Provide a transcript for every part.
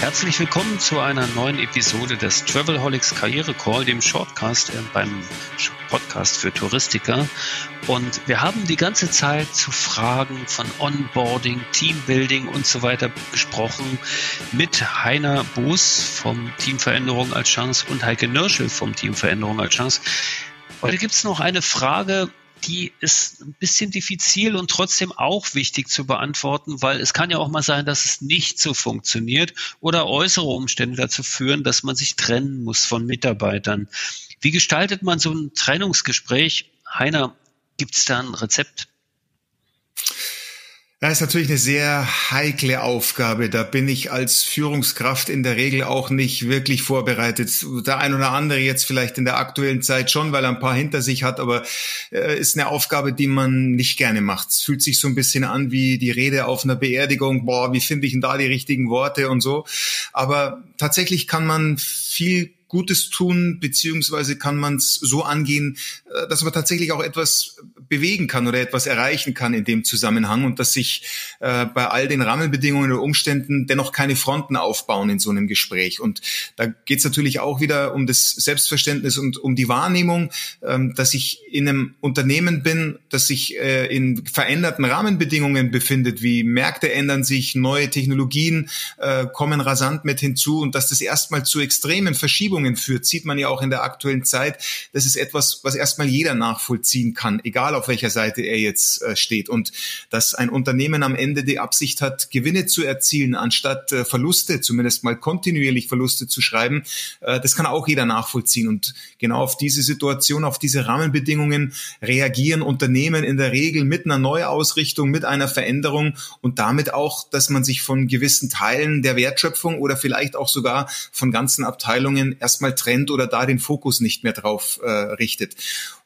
Herzlich willkommen zu einer neuen Episode des Travelholics Karriere Call, dem Shortcast äh, beim Podcast für Touristiker. Und wir haben die ganze Zeit zu Fragen von Onboarding, Teambuilding und so weiter gesprochen mit Heiner Boos vom Team Veränderung als Chance und Heike Nörschel vom Team Veränderung als Chance. Heute gibt es noch eine Frage, die ist ein bisschen diffizil und trotzdem auch wichtig zu beantworten, weil es kann ja auch mal sein, dass es nicht so funktioniert oder äußere Umstände dazu führen, dass man sich trennen muss von Mitarbeitern. Wie gestaltet man so ein Trennungsgespräch? Heiner, gibt es da ein Rezept? Das ist natürlich eine sehr heikle Aufgabe. Da bin ich als Führungskraft in der Regel auch nicht wirklich vorbereitet. Der ein oder andere jetzt vielleicht in der aktuellen Zeit schon, weil er ein paar hinter sich hat, aber äh, ist eine Aufgabe, die man nicht gerne macht. Es fühlt sich so ein bisschen an wie die Rede auf einer Beerdigung. Boah, wie finde ich denn da die richtigen Worte und so. Aber tatsächlich kann man viel Gutes tun, beziehungsweise kann man es so angehen, äh, dass man tatsächlich auch etwas bewegen kann oder etwas erreichen kann in dem Zusammenhang und dass sich äh, bei all den Rahmenbedingungen oder Umständen dennoch keine Fronten aufbauen in so einem Gespräch. Und da geht es natürlich auch wieder um das Selbstverständnis und um die Wahrnehmung, ähm, dass ich in einem Unternehmen bin, das sich äh, in veränderten Rahmenbedingungen befindet, wie Märkte ändern sich, neue Technologien äh, kommen rasant mit hinzu und dass das erstmal zu extremen Verschiebungen führt, sieht man ja auch in der aktuellen Zeit. Das ist etwas, was erstmal jeder nachvollziehen kann, egal auf welcher Seite er jetzt äh, steht. Und dass ein Unternehmen am Ende die Absicht hat, Gewinne zu erzielen, anstatt äh, Verluste, zumindest mal kontinuierlich Verluste zu schreiben, äh, das kann auch jeder nachvollziehen. Und genau auf diese Situation, auf diese Rahmenbedingungen reagieren Unternehmen in der Regel mit einer Neuausrichtung, mit einer Veränderung und damit auch, dass man sich von gewissen Teilen der Wertschöpfung oder vielleicht auch sogar von ganzen Abteilungen erstmal trennt oder da den Fokus nicht mehr drauf äh, richtet.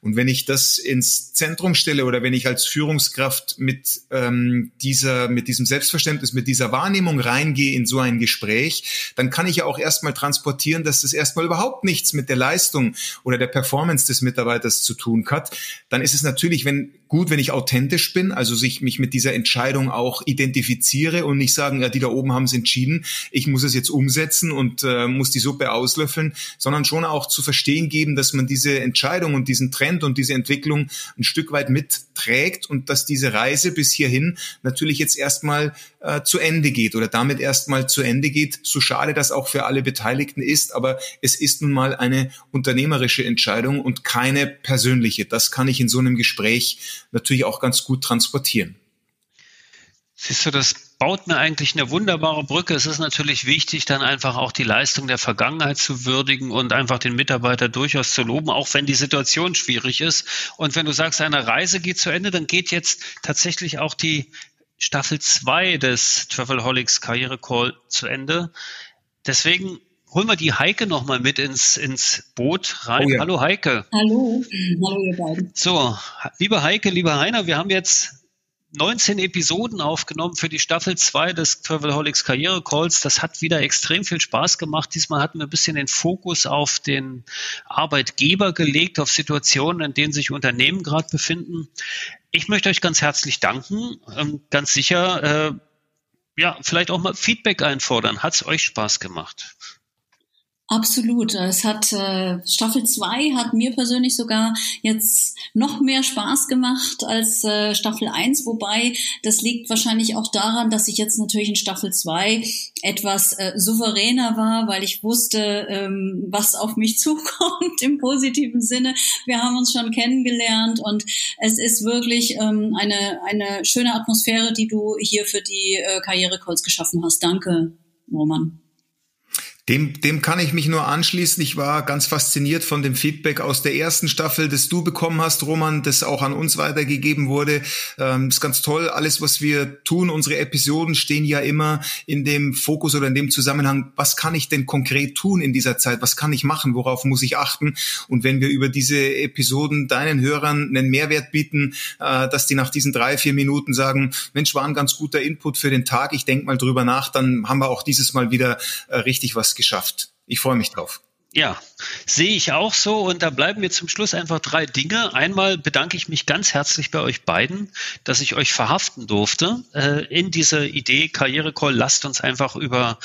Und wenn ich das ins Zentrum stelle oder wenn ich als Führungskraft mit ähm, dieser, mit diesem Selbstverständnis, mit dieser Wahrnehmung reingehe in so ein Gespräch, dann kann ich ja auch erstmal transportieren, dass das erstmal überhaupt nichts mit der Leistung oder der Performance des Mitarbeiters zu tun hat. Dann ist es natürlich, wenn gut, wenn ich authentisch bin, also sich mich mit dieser Entscheidung auch identifiziere und nicht sagen, ja, die da oben haben es entschieden, ich muss es jetzt umsetzen und äh, muss die Suppe auslöffeln, sondern schon auch zu verstehen geben, dass man diese Entscheidung und diesen Trend und diese Entwicklung ein Stück weit mitträgt und dass diese Reise bis hierhin natürlich jetzt erstmal äh, zu Ende geht oder damit erstmal zu Ende geht, so schade das auch für alle Beteiligten ist, aber es ist nun mal eine unternehmerische Entscheidung und keine persönliche. Das kann ich in so einem Gespräch natürlich auch ganz gut transportieren. Siehst du, das baut mir eigentlich eine wunderbare Brücke. Es ist natürlich wichtig, dann einfach auch die Leistung der Vergangenheit zu würdigen und einfach den Mitarbeiter durchaus zu loben, auch wenn die Situation schwierig ist. Und wenn du sagst, eine Reise geht zu Ende, dann geht jetzt tatsächlich auch die Staffel 2 des Travelholics Karriere Call zu Ende. Deswegen holen wir die Heike nochmal mit ins, ins Boot rein. Oh ja. Hallo Heike. Hallo. Hallo ihr beiden. So, liebe Heike, lieber Heiner, wir haben jetzt 19 Episoden aufgenommen für die Staffel 2 des Travelholics Karriere Calls. Das hat wieder extrem viel Spaß gemacht. Diesmal hatten wir ein bisschen den Fokus auf den Arbeitgeber gelegt, auf Situationen, in denen sich Unternehmen gerade befinden. Ich möchte euch ganz herzlich danken. Ähm, ganz sicher, äh, ja, vielleicht auch mal Feedback einfordern. Hat es euch Spaß gemacht? Absolut. Es hat äh, Staffel 2 hat mir persönlich sogar jetzt noch mehr Spaß gemacht als äh, Staffel 1, wobei das liegt wahrscheinlich auch daran, dass ich jetzt natürlich in Staffel 2 etwas äh, souveräner war, weil ich wusste, ähm, was auf mich zukommt im positiven Sinne. Wir haben uns schon kennengelernt und es ist wirklich ähm, eine, eine schöne Atmosphäre, die du hier für die äh, Karriere-Calls geschaffen hast. Danke, Roman. Dem, dem kann ich mich nur anschließen. Ich war ganz fasziniert von dem Feedback aus der ersten Staffel, das du bekommen hast, Roman, das auch an uns weitergegeben wurde. Ähm, ist ganz toll. Alles, was wir tun, unsere Episoden stehen ja immer in dem Fokus oder in dem Zusammenhang, was kann ich denn konkret tun in dieser Zeit? Was kann ich machen? Worauf muss ich achten? Und wenn wir über diese Episoden deinen Hörern einen Mehrwert bieten, äh, dass die nach diesen drei, vier Minuten sagen, Mensch, war ein ganz guter Input für den Tag. Ich denke mal drüber nach, dann haben wir auch dieses Mal wieder äh, richtig was geschafft. Ich freue mich drauf. Ja, sehe ich auch so. Und da bleiben mir zum Schluss einfach drei Dinge. Einmal bedanke ich mich ganz herzlich bei euch beiden, dass ich euch verhaften durfte äh, in dieser Idee Karrierecall. Lasst uns einfach über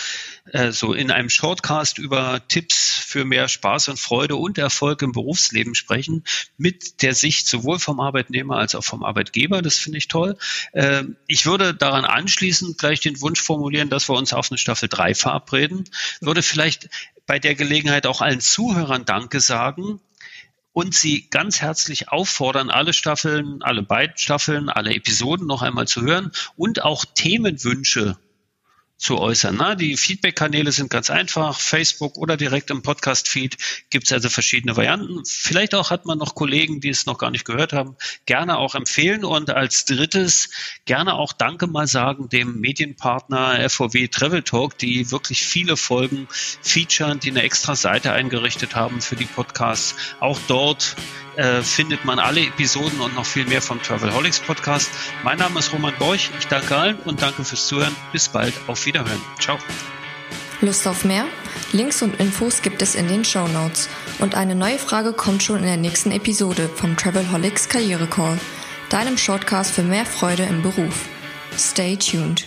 äh, so in einem Shortcast über Tipps für mehr Spaß und Freude und Erfolg im Berufsleben sprechen, mit der Sicht sowohl vom Arbeitnehmer als auch vom Arbeitgeber. Das finde ich toll. Äh, ich würde daran anschließend gleich den Wunsch formulieren, dass wir uns auf eine Staffel 3 verabreden. Würde vielleicht bei der Gelegenheit auch allen Zuhörern Danke sagen und Sie ganz herzlich auffordern, alle Staffeln, alle beiden Staffeln, alle Episoden noch einmal zu hören und auch Themenwünsche zu äußern. Ne? Die Feedback-Kanäle sind ganz einfach. Facebook oder direkt im Podcast-Feed gibt es also verschiedene Varianten. Vielleicht auch hat man noch Kollegen, die es noch gar nicht gehört haben, gerne auch empfehlen. Und als drittes gerne auch Danke mal sagen dem Medienpartner FOW Travel Talk, die wirklich viele Folgen featuren, die eine extra Seite eingerichtet haben für die Podcasts. Auch dort äh, findet man alle Episoden und noch viel mehr vom Travelholics Podcast. Mein Name ist Roman Borch. Ich danke allen und danke fürs Zuhören. Bis bald. Auf Wiederhören. Ciao. Lust auf mehr? Links und Infos gibt es in den Show Notes. Und eine neue Frage kommt schon in der nächsten Episode vom Travelholics Karriere Call, deinem Shortcast für mehr Freude im Beruf. Stay tuned.